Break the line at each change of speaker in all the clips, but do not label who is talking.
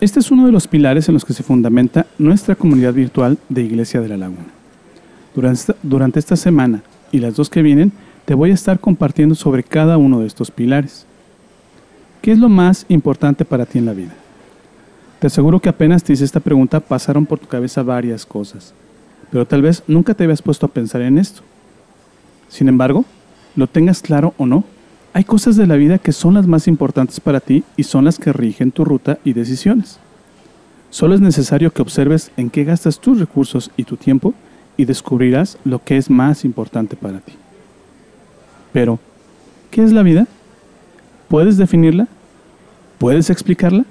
Este es uno de los pilares en los que se fundamenta nuestra comunidad virtual de Iglesia de la Laguna. Durante esta, semana y las dos que vienen, te voy a estar compartiendo sobre cada uno de estos pilares. ¿Qué es lo más importante para ti en la vida? Te aseguro que apenas te hice esta pregunta pasaron por tu cabeza varias cosas, pero tal vez nunca te habías puesto a pensar en esto. Sin embargo, lo tengas claro o no, hay cosas de la vida que son las más importantes para ti y son las que rigen tu ruta y decisiones. Solo es necesario que observes en qué gastas tus recursos y tu tiempo y descubrirás lo que es más importante para ti. Pero, ¿qué es la vida? ¿Puedes definirla? ¿Puedes explicarla?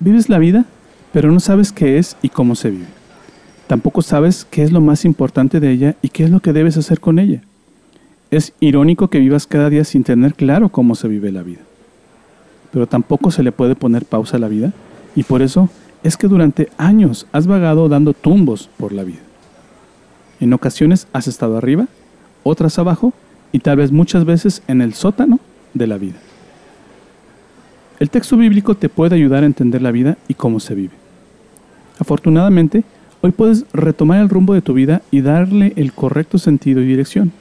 Vives la vida, pero no sabes qué es y cómo se vive. Tampoco sabes qué es lo más importante de ella y qué es lo que debes hacer con ella. Es irónico que vivas cada día sin tener claro cómo se vive la vida. Pero tampoco se le puede poner pausa a la vida y por eso es que durante años has vagado dando tumbos por la vida. En ocasiones has estado arriba, otras abajo y tal vez muchas veces en el sótano de la vida. El texto bíblico te puede ayudar a entender la vida y cómo se vive. Afortunadamente, hoy puedes retomar el rumbo de tu vida y darle el correcto sentido y dirección.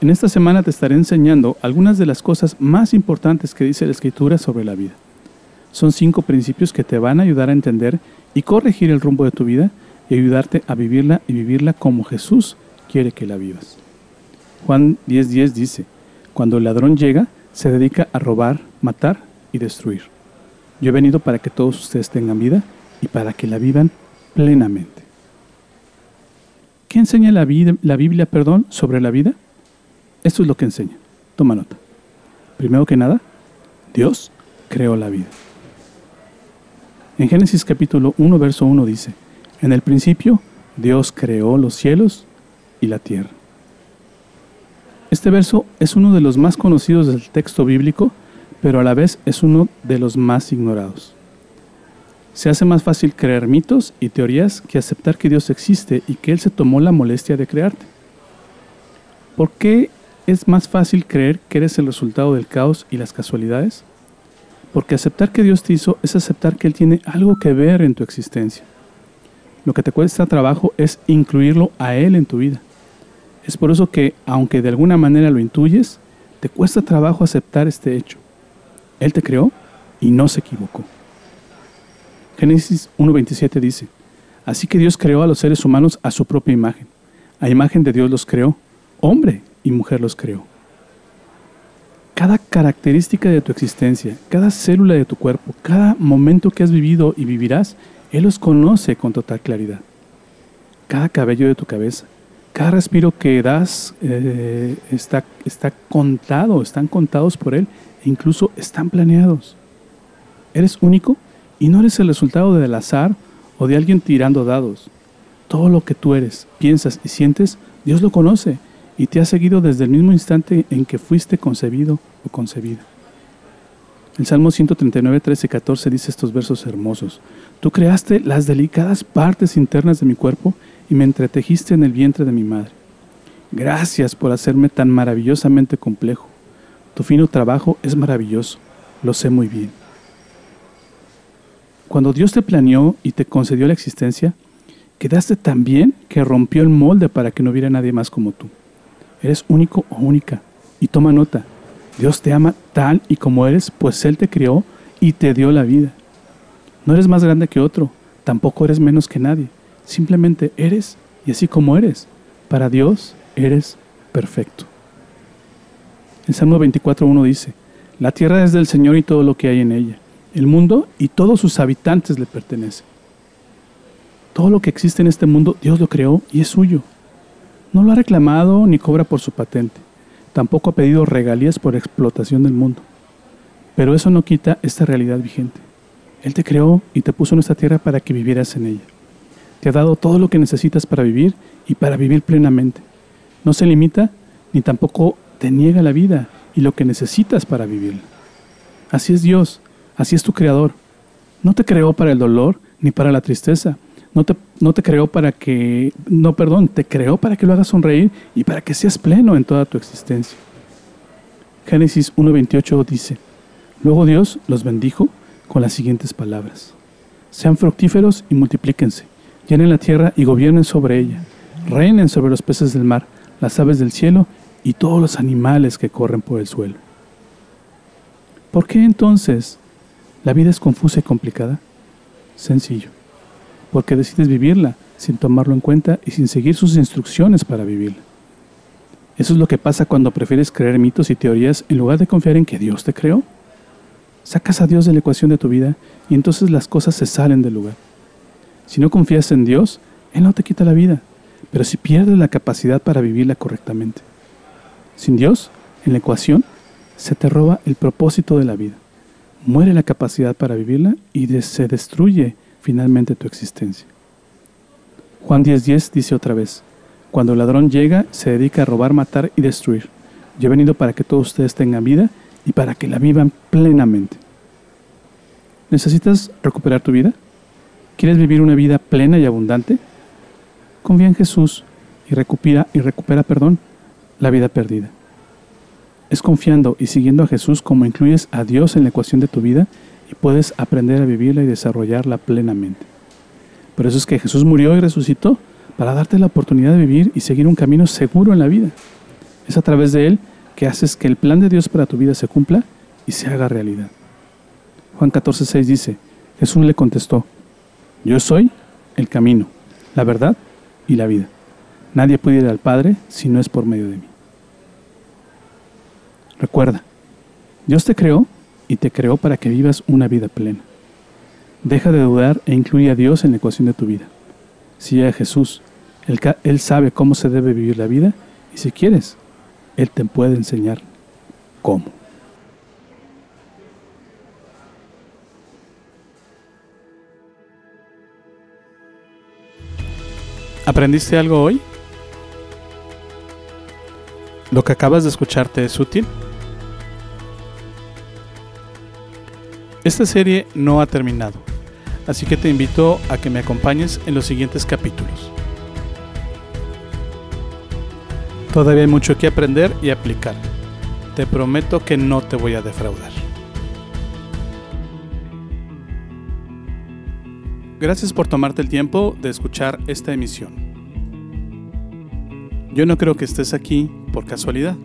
En esta semana te estaré enseñando algunas de las cosas más importantes que dice la Escritura sobre la vida. Son cinco principios que te van a ayudar a entender y corregir el rumbo de tu vida y ayudarte a vivirla y vivirla como Jesús quiere que la vivas. Juan 10:10 dice, cuando el ladrón llega, se dedica a robar, matar y destruir. Yo he venido para que todos ustedes tengan vida y para que la vivan plenamente. ¿Qué enseña la, la Biblia perdón, sobre la vida? Esto es lo que enseña. Toma nota. Primero que nada, Dios creó la vida. En Génesis capítulo 1, verso 1 dice, en el principio Dios creó los cielos y la tierra. Este verso es uno de los más conocidos del texto bíblico, pero a la vez es uno de los más ignorados. Se hace más fácil creer mitos y teorías que aceptar que Dios existe y que Él se tomó la molestia de crearte. ¿Por qué es más fácil creer que eres el resultado del caos y las casualidades? Porque aceptar que Dios te hizo es aceptar que Él tiene algo que ver en tu existencia. Lo que te cuesta trabajo es incluirlo a Él en tu vida. Es por eso que, aunque de alguna manera lo intuyes, te cuesta trabajo aceptar este hecho. Él te creó y no se equivocó. Génesis 1.27 dice, Así que Dios creó a los seres humanos a su propia imagen. A imagen de Dios los creó, hombre y mujer los creó. Cada característica de tu existencia, cada célula de tu cuerpo, cada momento que has vivido y vivirás, Él los conoce con total claridad. Cada cabello de tu cabeza, cada respiro que das eh, está, está contado, están contados por Él e incluso están planeados. Eres único y no eres el resultado del azar o de alguien tirando dados. Todo lo que tú eres, piensas y sientes, Dios lo conoce y te ha seguido desde el mismo instante en que fuiste concebido o concebida. El Salmo 139, 13 14 dice estos versos hermosos. Tú creaste las delicadas partes internas de mi cuerpo y me entretejiste en el vientre de mi madre. Gracias por hacerme tan maravillosamente complejo. Tu fino trabajo es maravilloso, lo sé muy bien. Cuando Dios te planeó y te concedió la existencia, quedaste tan bien que rompió el molde para que no hubiera nadie más como tú. Eres único o única. Y toma nota, Dios te ama tal y como eres, pues Él te crió y te dio la vida. No eres más grande que otro, tampoco eres menos que nadie. Simplemente eres y así como eres, para Dios eres perfecto. El Salmo 24.1 dice, La tierra es del Señor y todo lo que hay en ella. El mundo y todos sus habitantes le pertenecen. Todo lo que existe en este mundo, Dios lo creó y es suyo. No lo ha reclamado ni cobra por su patente. Tampoco ha pedido regalías por explotación del mundo. Pero eso no quita esta realidad vigente. Él te creó y te puso en esta tierra para que vivieras en ella. Te ha dado todo lo que necesitas para vivir y para vivir plenamente. No se limita ni tampoco te niega la vida y lo que necesitas para vivirla. Así es Dios, así es tu Creador. No te creó para el dolor ni para la tristeza. No te, no te creó para que, no, perdón, te creó para que lo hagas sonreír y para que seas pleno en toda tu existencia. Génesis 1.28 dice, Luego Dios los bendijo con las siguientes palabras. Sean fructíferos y multiplíquense, llenen la tierra y gobiernen sobre ella, reinen sobre los peces del mar, las aves del cielo y todos los animales que corren por el suelo. ¿Por qué entonces la vida es confusa y complicada? Sencillo, porque decides vivirla sin tomarlo en cuenta y sin seguir sus instrucciones para vivirla. Eso es lo que pasa cuando prefieres creer mitos y teorías en lugar de confiar en que Dios te creó. Sacas a Dios de la ecuación de tu vida y entonces las cosas se salen del lugar. Si no confías en Dios, Él no te quita la vida, pero si pierdes la capacidad para vivirla correctamente. Sin Dios, en la ecuación, se te roba el propósito de la vida. Muere la capacidad para vivirla y se destruye finalmente tu existencia. Juan 10:10 dice otra vez, cuando el ladrón llega, se dedica a robar, matar y destruir. Yo he venido para que todos ustedes tengan vida y para que la vivan plenamente. ¿Necesitas recuperar tu vida? ¿Quieres vivir una vida plena y abundante? Confía en Jesús y recupera, y recupera perdón, la vida perdida. Es confiando y siguiendo a Jesús como incluyes a Dios en la ecuación de tu vida y puedes aprender a vivirla y desarrollarla plenamente. Por eso es que Jesús murió y resucitó para darte la oportunidad de vivir y seguir un camino seguro en la vida. Es a través de Él que haces que el plan de Dios para tu vida se cumpla y se haga realidad. Juan 14:6 dice, Jesús le contestó, yo soy el camino, la verdad y la vida. Nadie puede ir al Padre si no es por medio de mí. Recuerda, Dios te creó y te creó para que vivas una vida plena. Deja de dudar e incluye a Dios en la ecuación de tu vida. Sigue a Jesús. Él, él sabe cómo se debe vivir la vida y si quieres, él te puede enseñar cómo. ¿Aprendiste algo hoy? ¿Lo que acabas de escucharte es útil? Esta serie no ha terminado, así que te invito a que me acompañes en los siguientes capítulos. Todavía hay mucho que aprender y aplicar. Te prometo que no te voy a defraudar. Gracias por tomarte el tiempo de escuchar esta emisión. Yo no creo que estés aquí por casualidad.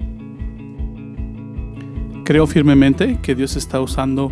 Creo firmemente que Dios está usando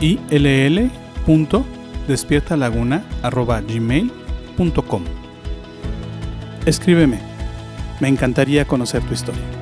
ill.despiertalaguna.gmail.com Escríbeme. Me encantaría conocer tu historia.